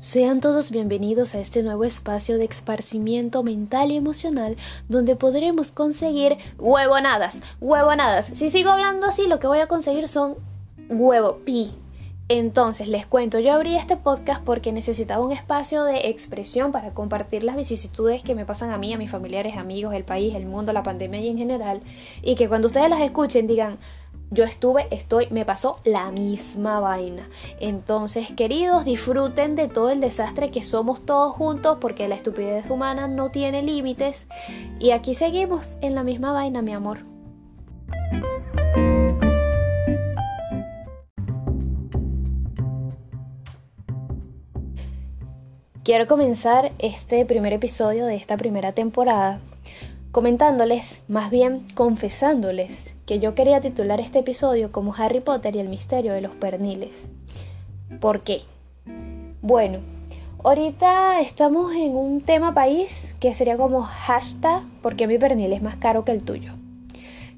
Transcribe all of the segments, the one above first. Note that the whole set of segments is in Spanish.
Sean todos bienvenidos a este nuevo espacio de esparcimiento mental y emocional donde podremos conseguir huevonadas, huevonadas. Si sigo hablando así, lo que voy a conseguir son huevo, pi. Entonces, les cuento, yo abrí este podcast porque necesitaba un espacio de expresión para compartir las vicisitudes que me pasan a mí, a mis familiares, amigos, el país, el mundo, la pandemia y en general, y que cuando ustedes las escuchen digan, yo estuve, estoy, me pasó la misma vaina. Entonces, queridos, disfruten de todo el desastre que somos todos juntos porque la estupidez humana no tiene límites. Y aquí seguimos en la misma vaina, mi amor. Quiero comenzar este primer episodio de esta primera temporada comentándoles, más bien confesándoles, que yo quería titular este episodio como Harry Potter y el misterio de los perniles. ¿Por qué? Bueno, ahorita estamos en un tema país que sería como hashtag porque mi pernil es más caro que el tuyo.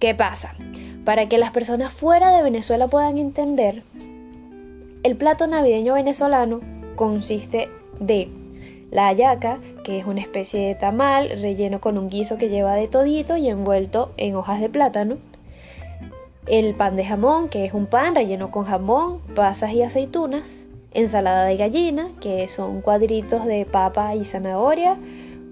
¿Qué pasa? Para que las personas fuera de Venezuela puedan entender, el plato navideño venezolano consiste de la hallaca, que es una especie de tamal relleno con un guiso que lleva de todito y envuelto en hojas de plátano, el pan de jamón, que es un pan relleno con jamón, pasas y aceitunas, ensalada de gallina, que son cuadritos de papa y zanahoria,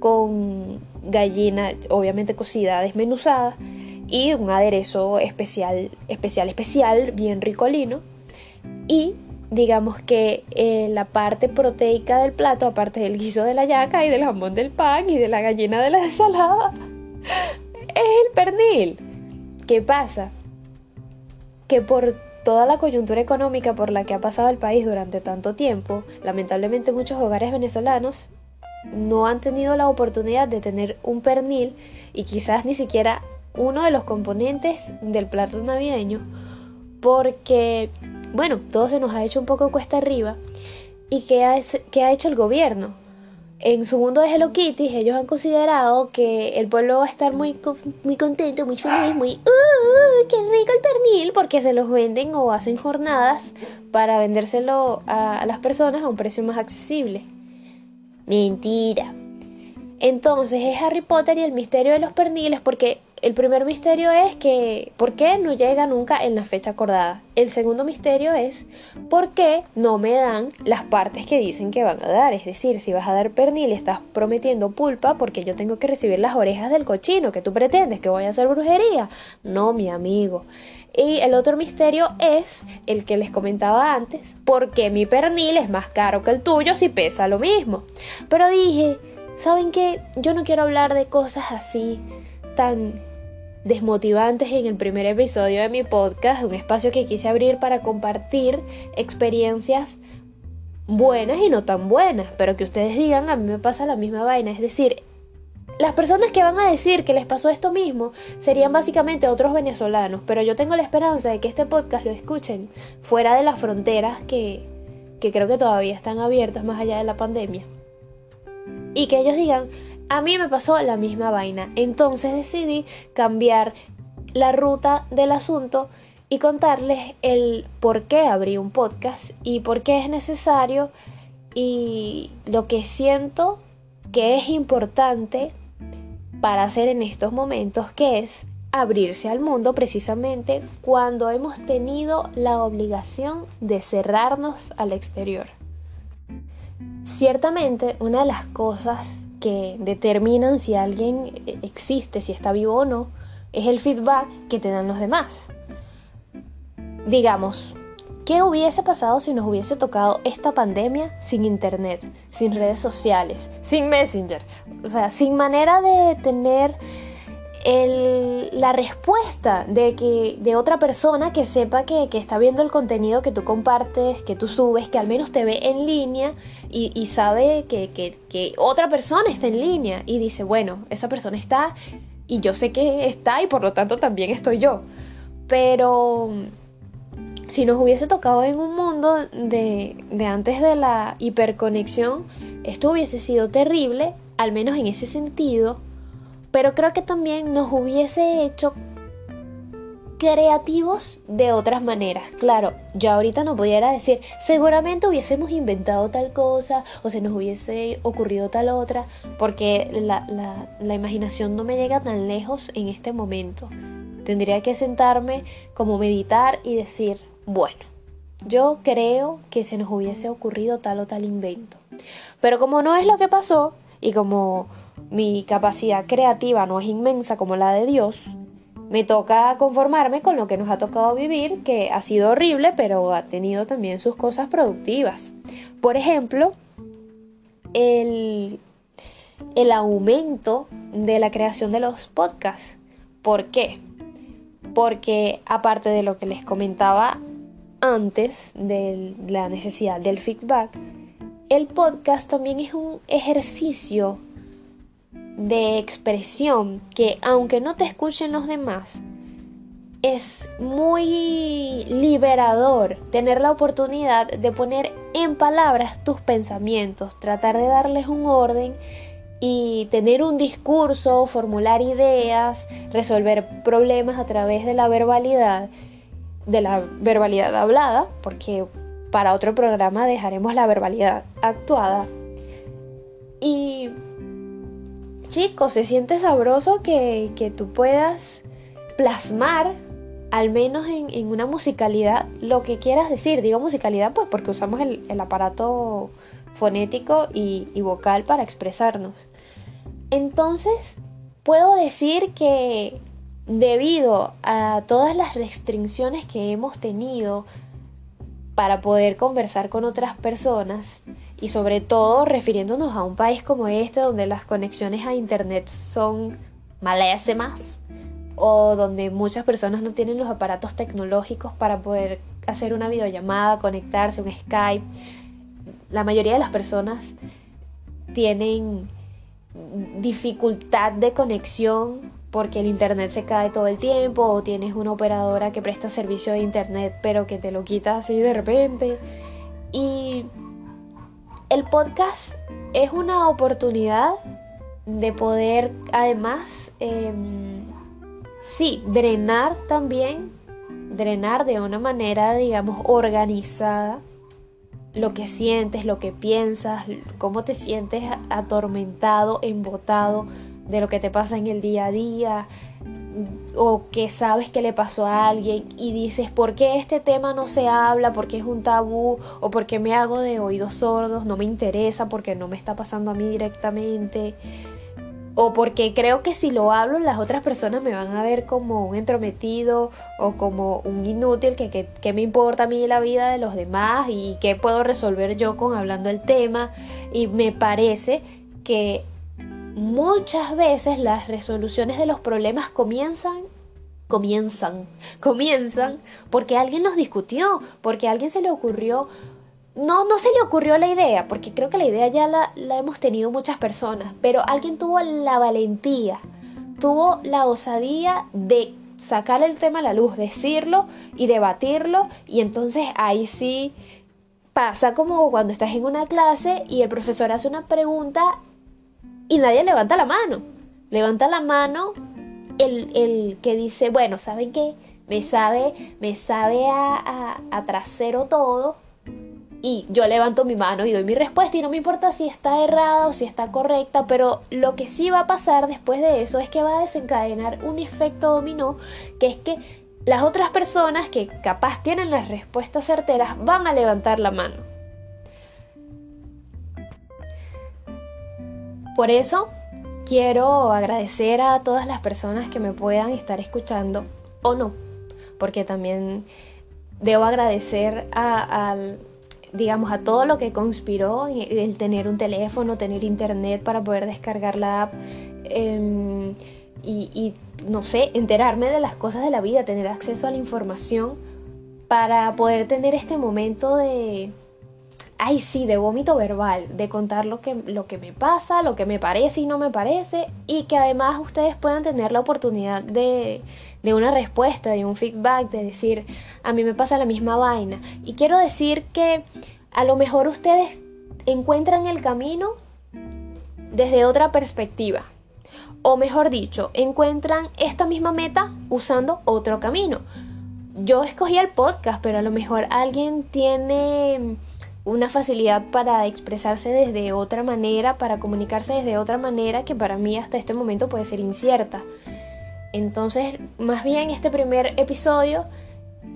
con gallina obviamente cocida, desmenuzada, y un aderezo especial, especial, especial, bien ricolino. Y digamos que eh, la parte proteica del plato, aparte del guiso de la yaca y del jamón del pan y de la gallina de la ensalada, es el pernil. ¿Qué pasa? Que por toda la coyuntura económica por la que ha pasado el país durante tanto tiempo, lamentablemente muchos hogares venezolanos no han tenido la oportunidad de tener un pernil y quizás ni siquiera uno de los componentes del plato navideño porque, bueno, todo se nos ha hecho un poco cuesta arriba y que ha, ha hecho el gobierno en su mundo de Hello Kitty, ellos han considerado que el pueblo va a estar muy, muy contento, muy feliz, muy ¡Uh! ¡Qué rico el pernil! Porque se los venden o hacen jornadas para vendérselo a, a las personas a un precio más accesible. Mentira. Entonces es Harry Potter y el misterio de los perniles porque el primer misterio es que ¿por qué no llega nunca en la fecha acordada? El segundo misterio es ¿por qué no me dan las partes que dicen que van a dar? Es decir, si vas a dar pernil estás prometiendo pulpa porque yo tengo que recibir las orejas del cochino que tú pretendes que voy a hacer brujería. No, mi amigo. Y el otro misterio es el que les comentaba antes, ¿por qué mi pernil es más caro que el tuyo si pesa lo mismo? Pero dije, ¿saben qué? Yo no quiero hablar de cosas así tan desmotivantes en el primer episodio de mi podcast, un espacio que quise abrir para compartir experiencias buenas y no tan buenas, pero que ustedes digan, a mí me pasa la misma vaina, es decir, las personas que van a decir que les pasó esto mismo serían básicamente otros venezolanos, pero yo tengo la esperanza de que este podcast lo escuchen fuera de las fronteras que, que creo que todavía están abiertas más allá de la pandemia. Y que ellos digan, a mí me pasó la misma vaina. Entonces decidí cambiar la ruta del asunto y contarles el por qué abrí un podcast y por qué es necesario y lo que siento que es importante para hacer en estos momentos, que es abrirse al mundo precisamente cuando hemos tenido la obligación de cerrarnos al exterior. Ciertamente, una de las cosas que determinan si alguien existe, si está vivo o no, es el feedback que te dan los demás. Digamos, ¿qué hubiese pasado si nos hubiese tocado esta pandemia sin internet, sin redes sociales, sin Messenger? O sea, sin manera de tener la respuesta de, que, de otra persona que sepa que, está viendo el contenido que tú compartes, que tú subes, que al menos te ve en línea y, sabe que, que, otra persona está en línea y dice, bueno, esa persona está y yo sé que está y por lo tanto también estoy yo. Pero si nos hubiese tocado en un mundo de, de antes de la hiperconexión, esto hubiese sido terrible, al menos en ese sentido pero creo que también nos hubiese hecho creativos de otras maneras. Claro, yo ahorita no pudiera decir, seguramente hubiésemos inventado tal cosa o se nos hubiese ocurrido tal otra, porque la, la, imaginación no me llega tan lejos en este momento. Tendría que sentarme como meditar y decir, bueno, yo creo que se nos hubiese ocurrido tal o tal invento. Pero como no es lo que pasó y como mi capacidad creativa no es inmensa como la de Dios, me toca conformarme con lo que nos ha tocado vivir, que ha sido horrible, pero ha tenido también sus cosas productivas. Por ejemplo, el, el aumento de la creación de los podcasts. ¿Por qué? Porque aparte de lo que les comentaba antes de la necesidad del feedback, el podcast también es un ejercicio de expresión que aunque no te escuchen los demás, es muy liberador tener la oportunidad de poner en palabras tus pensamientos, tratar de darles un orden y tener un discurso, formular ideas, resolver problemas a través de la verbalidad, de la verbalidad hablada, porque para otro programa dejaremos la verbalidad actuada. Y chicos, se siente sabroso que, que tú puedas plasmar, al menos en, una musicalidad, lo que quieras decir. Digo musicalidad pues porque usamos el, aparato fonético y, y vocal para expresarnos. Entonces, puedo decir que debido a todas las restricciones que hemos tenido para poder conversar con otras personas, y sobre todo refiriéndonos a un país como este donde las conexiones a internet son malésimas o donde muchas personas no tienen los aparatos tecnológicos para poder hacer una videollamada, conectarse, un Skype. La mayoría de las personas tienen dificultad de conexión porque el internet se cae todo el tiempo o tienes una operadora que presta servicio de internet pero que te lo quita así de repente y el podcast es una oportunidad de poder además, em, sí, drenar también, drenar de una manera, digamos, organizada lo que sientes, lo que piensas, cómo te sientes atormentado, embotado de lo que te pasa en el día a día, o que sabes que le pasó a alguien y dices, ¿por qué este tema no se habla? ¿Por qué es un tabú? ¿O por qué me hago de oídos sordos? No me interesa porque no me está pasando a mí directamente. O porque creo que si lo hablo las otras personas me van a ver como un entrometido o como un inútil que, que, me importa a mí la vida de los demás y qué puedo resolver yo con hablando el tema. Y me parece que muchas veces las resoluciones de los problemas comienzan comienzan, comienzan porque alguien los discutió, porque alguien se le ocurrió, no, no se le ocurrió la idea, porque creo que la idea ya la, la hemos tenido muchas personas, pero alguien tuvo la valentía, tuvo la osadía de sacar el tema a la luz, decirlo y debatirlo, y entonces ahí sí pasa como cuando estás en una clase y el profesor hace una pregunta y nadie levanta la mano. Levanta la mano el, que dice, bueno, ¿saben qué? Me sabe, me sabe a, a, trasero todo. Y yo levanto mi mano y doy mi respuesta y no me importa si está errada o si está correcta, pero lo que sí va a pasar después de eso es que va a desencadenar un efecto dominó, que es que las otras personas que capaz tienen las respuestas certeras van a levantar la mano. Por eso quiero agradecer a todas las personas que me puedan estar escuchando o no, porque también debo agradecer a, digamos, a todo lo que conspiró el tener un teléfono, tener internet para poder descargar la app em, y, no sé, enterarme de las cosas de la vida, tener acceso a la información para poder tener este momento de, ay sí, de vómito verbal, de contar lo que, lo que me pasa, lo que me parece y no me parece, y que además ustedes puedan tener la oportunidad de, de una respuesta, de un feedback, de decir, a mí me pasa la misma vaina. Y quiero decir que a lo mejor ustedes encuentran el camino desde otra perspectiva. O mejor dicho, encuentran esta misma meta usando otro camino. Yo escogí el podcast, pero a lo mejor alguien tiene una facilidad para expresarse desde otra manera, para comunicarse desde otra manera que para mí hasta este momento puede ser incierta. Entonces, más bien este primer episodio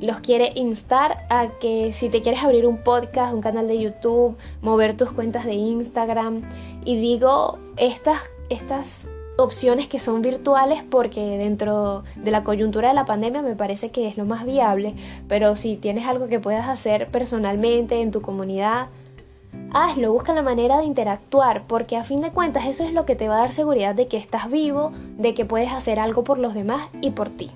los quiere instar a que si te quieres abrir un podcast, un canal de YouTube, mover tus cuentas de Instagram, y digo estas, estas opciones que son virtuales porque dentro de la coyuntura de la pandemia me parece que es lo más viable, pero si tienes algo que puedas hacer personalmente en tu comunidad, hazlo, busca la manera de interactuar, porque a fin de cuentas eso es lo que te va a dar seguridad de que estás vivo, de que puedes hacer algo por los demás y por ti.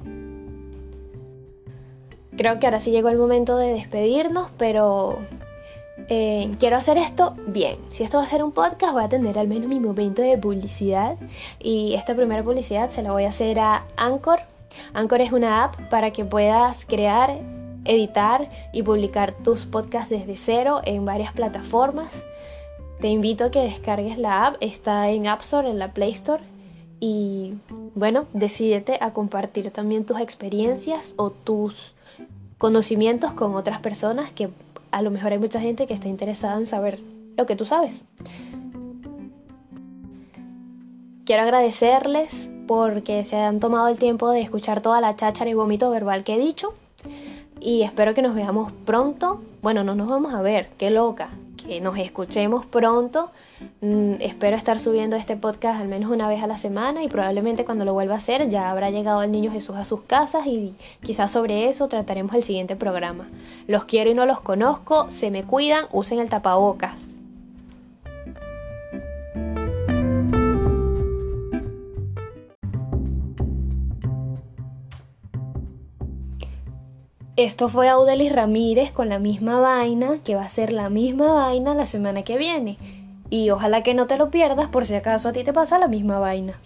Creo que ahora sí llegó el momento de despedirnos, pero eh, quiero hacer esto bien. Si esto va a ser un podcast, voy a tener al menos mi momento de publicidad. Y esta primera publicidad se la voy a hacer a Anchor. Anchor es una app para que puedas crear, editar y publicar tus podcasts desde cero en varias plataformas. Te invito a que descargues la app. Está en App Store, en la Play Store. Y bueno, decídete a compartir también tus experiencias o tus conocimientos con otras personas que a lo mejor hay mucha gente que está interesada en saber lo que tú sabes. Quiero agradecerles porque se han tomado el tiempo de escuchar toda la cháchara y vómito verbal que he dicho. Y espero que nos veamos pronto. Bueno, no nos vamos a ver, qué loca. Nos escuchemos pronto Mm, espero estar subiendo este podcast al menos una vez a la semana y probablemente cuando lo vuelva a hacer ya habrá llegado el niño Jesús a sus casas y quizás sobre eso trataremos el siguiente programa. Los quiero y no los conozco, se me cuidan, usen el tapabocas. Esto fue Audelis Ramírez con la misma vaina, que va a ser la misma vaina la semana que viene. Y ojalá que no te lo pierdas por si acaso a ti te pasa la misma vaina.